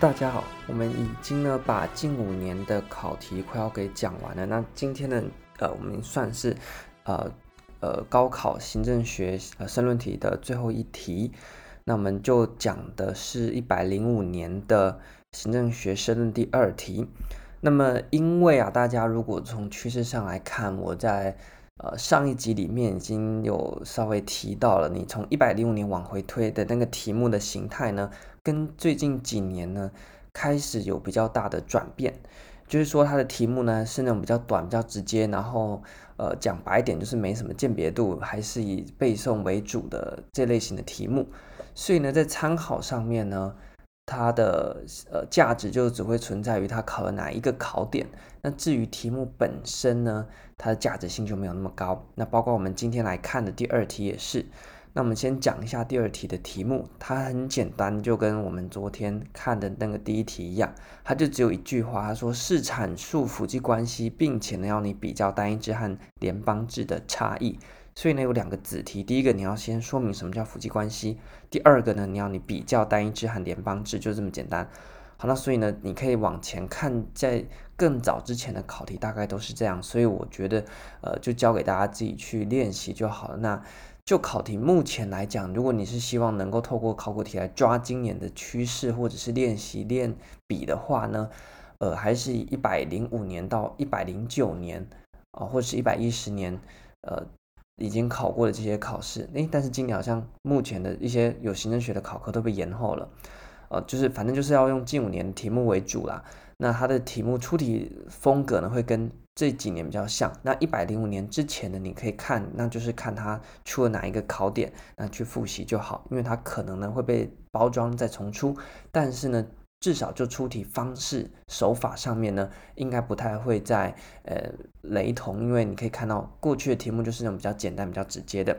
大家好，我们已经呢把近五年的考题快要给讲完了。那今天呢，呃，我们算是呃呃高考行政学呃申论题的最后一题。那我们就讲的是一百零五年的行政学申论第二题。那么因为啊，大家如果从趋势上来看，我在呃上一集里面已经有稍微提到了，你从一百零五年往回推的那个题目的形态呢，跟最近几年呢，开始有比较大的转变，就是说它的题目呢是那种比较短、比较直接，然后呃讲白一点就是没什么鉴别度，还是以背诵为主的这类型的题目。所以呢，在参考上面呢，它的呃价值就只会存在于它考了哪一个考点。那至于题目本身呢，它的价值性就没有那么高。那包括我们今天来看的第二题也是。那我们先讲一下第二题的题目，它很简单，就跟我们昨天看的那个第一题一样，它就只有一句话，它说是阐述辅记关系，并且呢要你比较单一制和联邦制的差异。所以呢有两个子题，第一个你要先说明什么叫辅记关系，第二个呢你要你比较单一制和联邦制，就这么简单。好，那所以呢你可以往前看，在更早之前的考题大概都是这样，所以我觉得呃就交给大家自己去练习就好了。那就考题目前来讲，如果你是希望能够透过考古题来抓今年的趋势，或者是练习练笔的话呢，呃，还是一百零五年到一百零九年啊、呃，或者是一百一十年，呃，已经考过的这些考试，诶，但是今年好像目前的一些有行政学的考科都被延后了，呃，就是反正就是要用近五年题目为主啦。那它的题目出题风格呢，会跟这几年比较像。那一百零五年之前的，你可以看，那就是看它出了哪一个考点，那去复习就好。因为它可能呢会被包装再重出，但是呢，至少就出题方式手法上面呢，应该不太会再呃雷同。因为你可以看到过去的题目就是那种比较简单、比较直接的。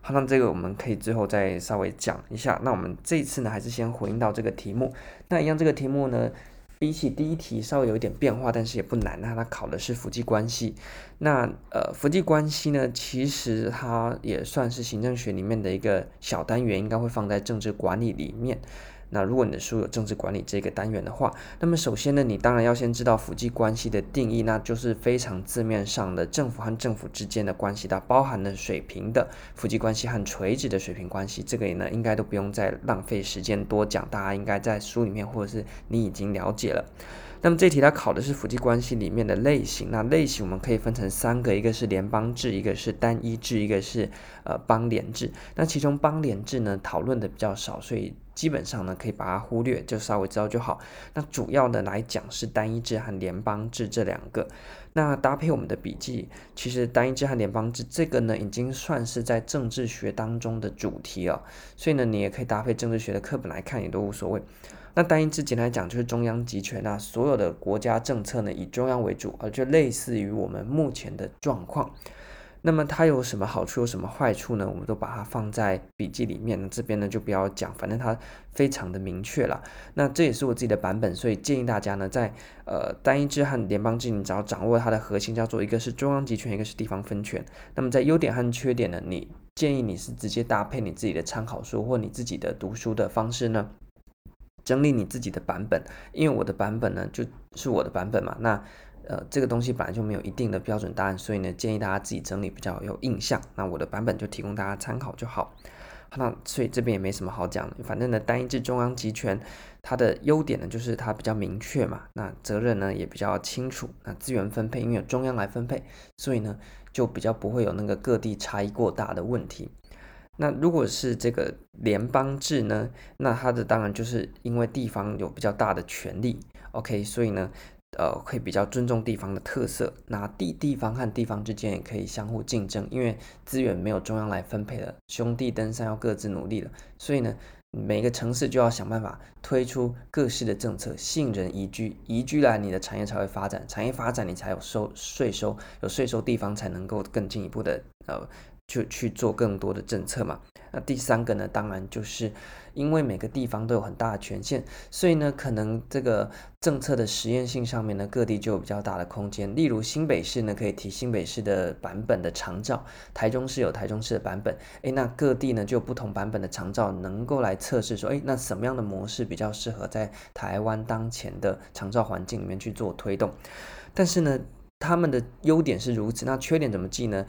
好，那这个我们可以最后再稍微讲一下。那我们这一次呢，还是先回应到这个题目。那一样这个题目呢，比起第一题稍微有一点变化，但是也不难。那它考的是辅记关系。那呃，辅记关系呢，其实它也算是行政学里面的一个小单元，应该会放在政治管理里面。那如果你的书有政治管理这个单元的话，那么首先呢，你当然要先知道辅记关系的定义，那就是非常字面上的政府和政府之间的关系，它包含了水平的辅记关系和垂直的水平关系。这个呢，应该都不用再浪费时间多讲，大家应该在书里面或者是你已经了解了。那么这题它考的是辅记关系里面的类型，那类型我们可以分成三个，一个是联邦制，一个是单一制，一个是呃邦联制。那其中邦联制呢讨论的比较少，所以基本上呢可以把它忽略，就稍微知道就好。那主要的来讲是单一制和联邦制这两个。那搭配我们的笔记，其实单一制和联邦制这个呢已经算是在政治学当中的主题了，所以呢你也可以搭配政治学的课本来看也都无所谓。那单一制简单来讲就是中央集权，那所有的国家政策呢以中央为主，而就类似于我们目前的状况。那么它有什么好处，有什么坏处呢？我们都把它放在笔记里面。那这边呢就不要讲，反正它非常的明确了。那这也是我自己的版本，所以建议大家呢在呃单一制和联邦制，你只要掌握它的核心，叫做一个是中央集权，一个是地方分权。那么在优点和缺点呢，你建议你是直接搭配你自己的参考书或你自己的读书的方式呢。整理你自己的版本，因为我的版本呢就是我的版本嘛。那呃这个东西本来就没有一定的标准答案，所以呢建议大家自己整理比较有印象。那我的版本就提供大家参考就好。那所以这边也没什么好讲的，反正呢单一制中央集权它的优点呢就是它比较明确嘛，那责任呢也比较清楚，那资源分配因为有中央来分配，所以呢就比较不会有那个各地差异过大的问题。那如果是这个联邦制呢，那它的当然就是因为地方有比较大的权力，OK，所以呢，呃，会比较尊重地方的特色。那地地方和地方之间也可以相互竞争，因为资源没有中央来分配了，兄弟登山要各自努力了。所以呢，每个城市就要想办法推出各式的政策，吸引人移居，移居来你的产业才会发展，产业发展你才有收税收，有税收地方才能够更进一步的呃。就去做更多的政策嘛。那第三个呢，当然就是因为每个地方都有很大的权限，所以呢，可能这个政策的实验性上面呢，各地就有比较大的空间。例如新北市呢，可以提新北市的版本的长照；台中市有台中市的版本。诶，那各地呢就有不同版本的长照，能够来测试说，诶，那什么样的模式比较适合在台湾当前的长照环境里面去做推动？但是呢，他们的优点是如此，那缺点怎么记呢？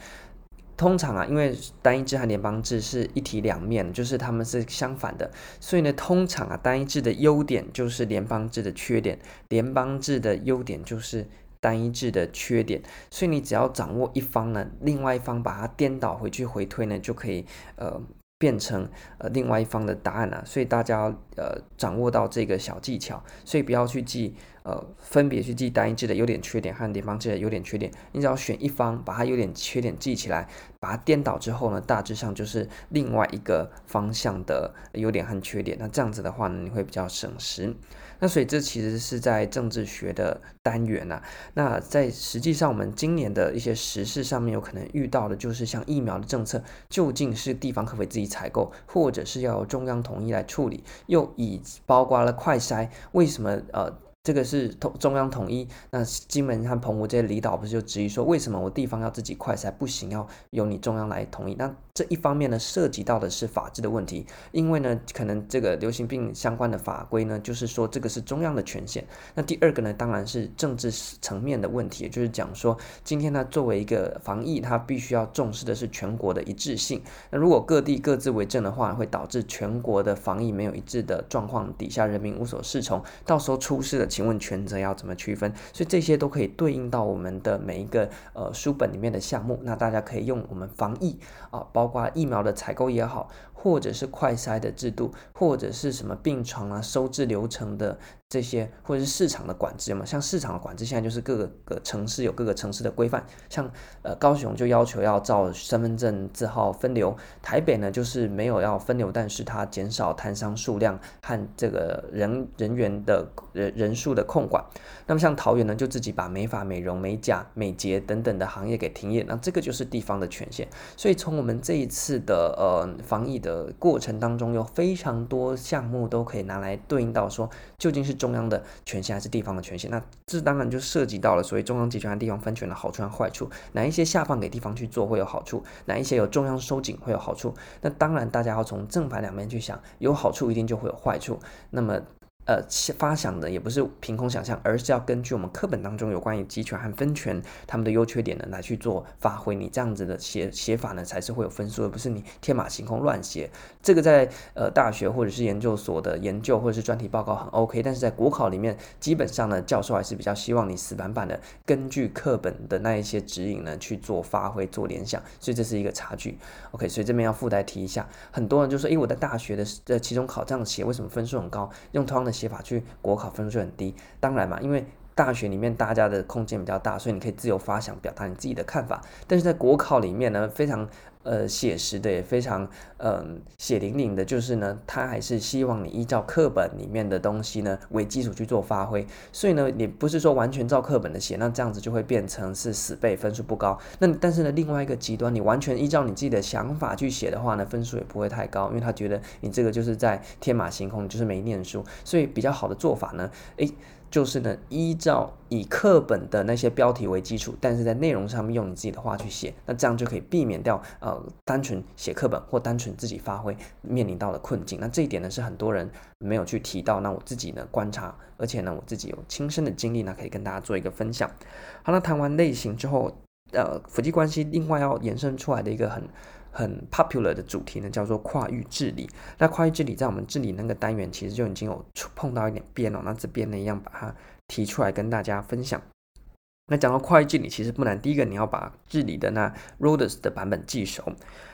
通常啊，因为单一制和联邦制是一体两面，就是他们是相反的，所以呢，通常啊，单一制的优点就是联邦制的缺点，联邦制的优点就是单一制的缺点，所以你只要掌握一方呢，另外一方把它颠倒回去回推呢，就可以呃。变成呃另外一方的答案了，所以大家呃掌握到这个小技巧，所以不要去记呃分别去记单一制的优点缺点和联邦制的优点缺点，你只要选一方，把它优点缺点记起来，把它颠倒之后呢，大致上就是另外一个方向的优点和缺点，那这样子的话呢，你会比较省时。那所以这其实是在政治学的单元啊。那在实际上，我们今年的一些时事上面有可能遇到的，就是像疫苗的政策，究竟是地方可不可以自己采购，或者是要由中央统一来处理？又以包括了快筛，为什么呃？这个是统中央统一，那金门和澎湖这些离岛不是就质疑说，为什么我地方要自己快筛不行，要由你中央来统一？那这一方面呢，涉及到的是法治的问题，因为呢，可能这个流行病相关的法规呢，就是说这个是中央的权限。那第二个呢，当然是政治层面的问题，就是讲说，今天呢，作为一个防疫，它必须要重视的是全国的一致性。那如果各地各自为政的话，会导致全国的防疫没有一致的状况底下，人民无所适从，到时候出事了。请问权责要怎么区分？所以这些都可以对应到我们的每一个呃书本里面的项目。那大家可以用我们防疫啊，包括疫苗的采购也好，或者是快筛的制度，或者是什么病床啊、收治流程的。这些或者是市场的管制嘛，像市场的管制，现在就是各个城市有各个城市的规范，像呃高雄就要求要照身份证字号分流，台北呢就是没有要分流，但是它减少摊商数量和这个人人员的人人数的控管。那么像桃园呢，就自己把美发、美容、美甲、美睫等等的行业给停业，那这个就是地方的权限。所以从我们这一次的呃防疫的的过程当中，有非常多项目都可以拿来对应到说，究竟是。中央的权限还是地方的权限？那这当然就涉及到了所谓中央集权和地方分权的好处和坏处。哪一些下放给地方去做会有好处？哪一些有中央收紧会有好处？那当然大家要从正反两面去想，有好处一定就会有坏处。那么。呃，发想的也不是凭空想象，而是要根据我们课本当中有关于集权和分权他们的优缺点呢来去做发挥。你这样子的写写法呢，才是会有分数，而不是你天马行空乱写。这个在呃大学或者是研究所的研究或者是专题报告很 OK，但是在国考里面，基本上呢，教授还是比较希望你死板板的根据课本的那一些指引呢去做发挥、做联想，所以这是一个差距。OK，所以这边要附带提一下，很多人就说，诶，我在大学的呃期中考这样写，为什么分数很高？用同样的。写法去国考分数就很低，当然嘛，因为大学里面大家的空间比较大，所以你可以自由发想，表达你自己的看法。但是在国考里面呢，非常呃写实的，也非常嗯、血淋淋的，就是呢，他还是希望你依照课本里面的东西呢为基础去做发挥。所以呢，你不是说完全照课本的写，那这样子就会变成是死背，分数不高。那但是呢，另外一个极端，你完全依照你自己的想法去写的话呢，分数也不会太高，因为他觉得你这个就是在天马行空，就是没念书。所以比较好的做法呢，诶。就是呢，依照以课本的那些标题为基础，但是在内容上面用你自己的话去写，那这样就可以避免掉呃单纯写课本或单纯自己发挥面临到的困境。那这一点呢是很多人没有去提到，那我自己呢观察，而且呢我自己有亲身的经历呢，可以跟大家做一个分享。好，那谈完类型之后，呃，夫妻关系另外要延伸出来的一个很。很 popular 的主题呢，叫做跨域治理。那跨域治理在我们治理那个单元，其实就已经有碰到一点边了。那这边呢，一样把它提出来跟大家分享。那讲到跨域治理，其实不难。第一个，你要把治理的那 Rhodes 的版本记熟。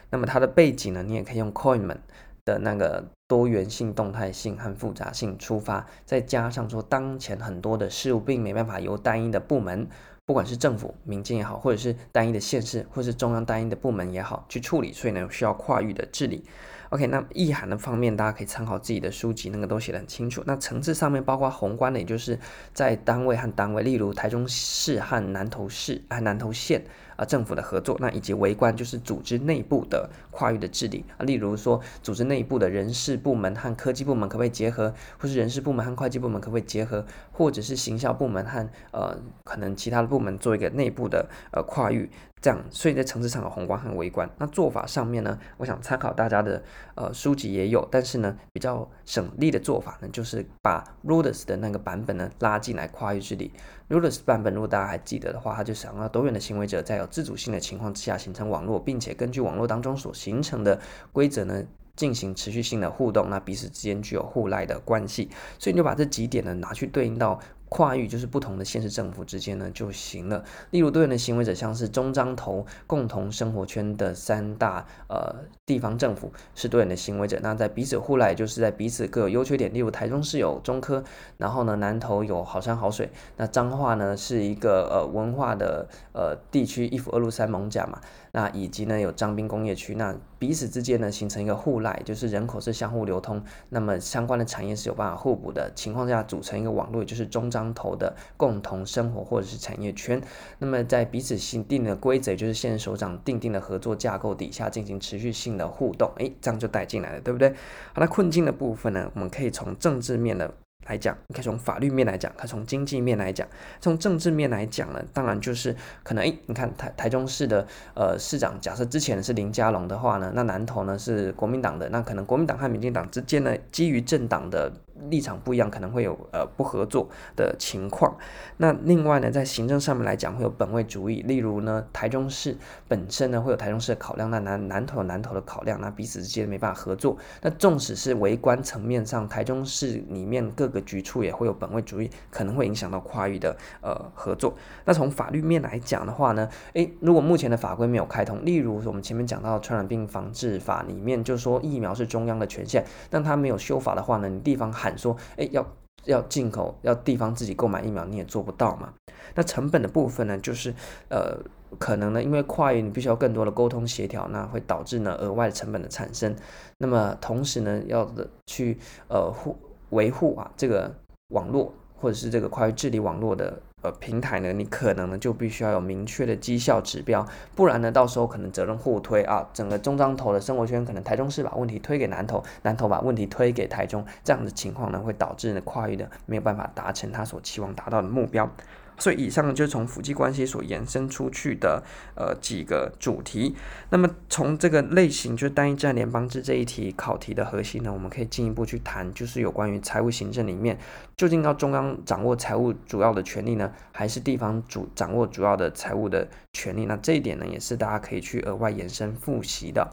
那么它的背景呢，你也可以用 coinman 的那个多元性、动态性和复杂性出发，再加上说当前很多的事物并没办法由单一的部门。不管是政府、民间也好，或者是单一的县市，或是中央单一的部门也好，去处理，所以呢，需要跨域的治理。OK，那意涵的方面，大家可以参考自己的书籍，那个都写得很清楚。那层次上面，包括宏观的，也就是在单位和单位，例如台中市和南投市、和南投县啊政府的合作，那以及微观就是组织内部的跨域的治理啊，例如说组织内部的人事部门和科技部门可不可以结合，或是人事部门和会计部门可不可以结合，或者是行销部门和呃可能其他的部门做一个内部的呃跨域。这样，所以在层次上有宏观和微观。那做法上面呢，我想参考大家的呃书籍也有，但是呢，比较省力的做法呢，就是把 r u d e s 的那个版本呢拉进来跨域治理。Rudess 版本如果大家还记得的话，它就想要多元的行为者在自主性的情况之下形成网络，并且根据网络当中所形成的规则呢进行持续性的互动，那彼此之间具有互赖的关系。所以你就把这几点呢拿去对应到。跨域就是不同的县市政府之间呢就行了。例如多元的行为者，像是中彰投共同生活圈的三大呃地方政府是多元的行为者。那在彼此互赖，就是在彼此各有优缺点。例如台中市有中科，然后呢南投有好山好水。那彰化呢是一个呃文化的呃地区，一府二鹿三艋甲嘛。那以及呢有张滨工业区，那彼此之间呢形成一个互赖，就是人口是相互流通，那么相关的产业是有办法互补的情况下组成一个网络，也就是中张头的共同生活或者是产业圈。那么在彼此新定的规则，就是现任首长定定的合作架构底下进行持续性的互动，诶，这样就带进来了，对不对？好，那困境的部分呢，我们可以从政治面的。来讲，你可以从法律面来讲，可从经济面来讲，从政治面来讲呢，当然就是可能，诶，你看台台中市的呃市长，假设之前是林佳龙的话呢，那南投呢是国民党的，那可能国民党和民进党之间呢，基于政党的。立场不一样，可能会有呃不合作的情况。那另外呢，在行政上面来讲，会有本位主义。例如呢，台中市本身呢会有台中市的考量，那南南投南投的考量，那彼此之间没办法合作。那纵使是围观层面上，台中市里面各个局处也会有本位主义，可能会影响到跨域的呃合作。那从法律面来讲的话呢，诶，如果目前的法规没有开通，例如我们前面讲到传染病防治法里面就说疫苗是中央的权限，但它没有修法的话呢，你地方喊。说，哎，要要进口，要地方自己购买疫苗，你也做不到嘛。那成本的部分呢，就是呃，可能呢，因为跨域你必须要更多的沟通协调，那会导致呢额外的成本的产生。那么同时呢，要的去呃护维护啊这个网络或者是这个跨域治理网络的。呃，平台呢，你可能呢就必须要有明确的绩效指标，不然呢，到时候可能责任互推啊，整个中彰投的生活圈可能台中市把问题推给南投，南投把问题推给台中，这样的情况呢，会导致呢跨域的没有办法达成他所期望达到的目标。所以以上就是从府际关系所延伸出去的呃几个主题。那么从这个类型，就是单一制联邦制这一题考题的核心呢，我们可以进一步去谈，就是有关于财务行政里面，究竟要中央掌握财务主要的权利呢，还是地方主掌握主要的财务的权利？那这一点呢，也是大家可以去额外延伸复习的。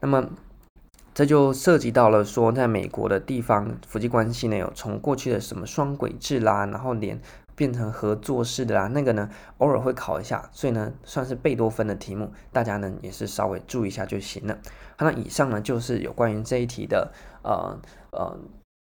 那么这就涉及到了说，在美国的地方府际关系呢，有从过去的什么双轨制啦，然后连。变成合作式的啦，那个呢，偶尔会考一下，所以呢，算是贝多芬的题目，大家呢也是稍微注意一下就行了。好，那以上呢就是有关于这一题的呃呃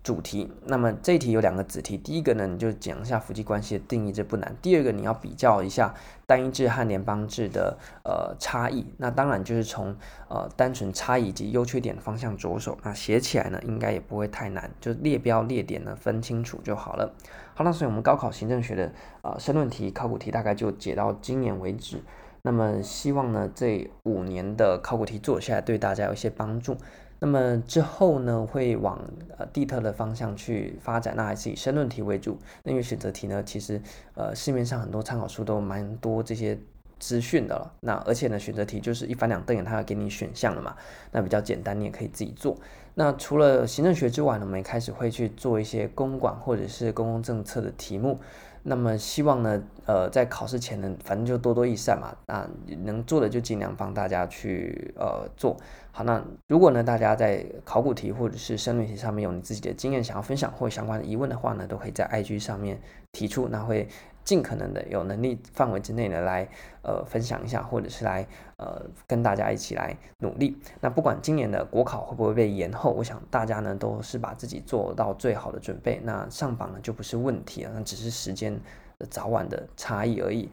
主题。那么这一题有两个子题，第一个呢你就讲一下夫妻关系的定义，这不难。第二个你要比较一下单一制和联邦制的呃差异。那当然就是从呃单纯差异及优缺点的方向着手。那写起来呢应该也不会太难，就列标列点呢分清楚就好了。好，那所以我们高考行政学的、呃、申论题、考古题大概就解到今年为止。那么希望呢，这五年的考古题做下来对大家有一些帮助。那么之后呢，会往呃地特的方向去发展，那还是以申论题为主。那因为选择题呢，其实呃市面上很多参考书都蛮多这些资讯的了。那而且呢，选择题就是一翻两瞪眼，它要给你选项了嘛，那比较简单，你也可以自己做。那除了行政学之外呢，我们也开始会去做一些公管或者是公共政策的题目。那么希望呢，呃，在考试前呢，反正就多多益善嘛。那能做的就尽量帮大家去呃做好。那如果呢，大家在考古题或者是申论题上面有你自己的经验想要分享或相关的疑问的话呢，都可以在 IG 上面提出，那会。尽可能的有能力范围之内的来呃分享一下，或者是来呃跟大家一起来努力。那不管今年的国考会不会被延后，我想大家呢都是把自己做到最好的准备。那上榜呢就不是问题了，那只是时间的早晚的差异而已。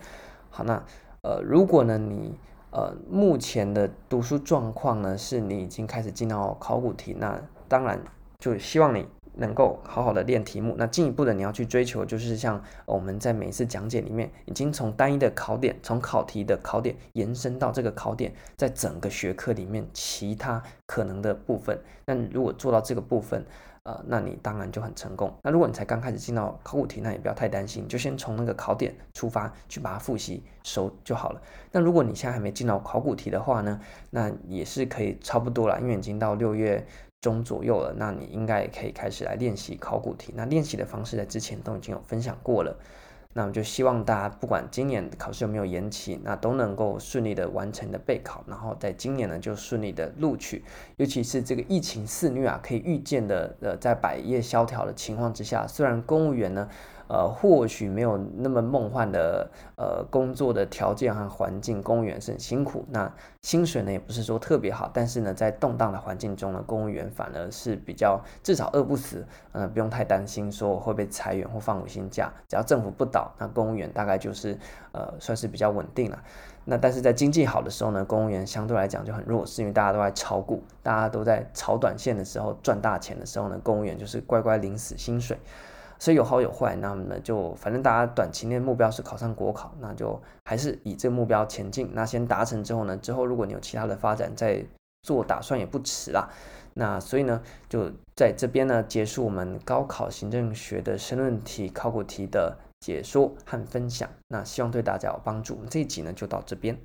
好，那呃如果呢你呃目前的读书状况呢是你已经开始进到考古题，那当然就希望你。能够好好的练题目。那进一步的你要去追求，就是像我们在每一次讲解里面，已经从单一的考点，从考题的考点延伸到这个考点，在整个学科里面其他可能的部分。那如果做到这个部分，呃，那你当然就很成功。那如果你才刚开始进到考古题，那也不要太担心，就先从那个考点出发，去把它复习熟就好了。那如果你现在还没进到考古题的话呢，那也是可以差不多了，因为已经到六月中左右了，那你应该也可以开始来练习考古题。那练习的方式在之前都已经有分享过了。那我就希望大家不管今年考试有没有延期，那都能够顺利的完成的备考，然后在今年呢就顺利的录取。尤其是这个疫情肆虐啊，可以预见的，呃，在百业萧条的情况之下，虽然公务员呢。呃，或许没有那么梦幻的呃工作的条件和环境，公务员是很辛苦。那薪水呢，也不是说特别好，但是呢，在动荡的环境中呢，公务员反而是比较至少饿不死，呃，不用太担心说我会被裁员或放五薪假。只要政府不倒，那公务员大概就是呃算是比较稳定了。那但是在经济好的时候呢，公务员相对来讲就很弱势，因为大家都在炒股，大家都在炒短线的时候赚大钱的时候呢，公务员就是乖乖领死薪水。所以有好有坏，那么呢，就反正大家短期内目标是考上国考，那就还是以这个目标前进。那先达成之后呢，之后如果你有其他的发展，再做打算也不迟啦。那所以呢，就在这边呢结束我们高考行政学的申论题、考古题的解说和分享。那希望对大家有帮助。这一集呢就到这边。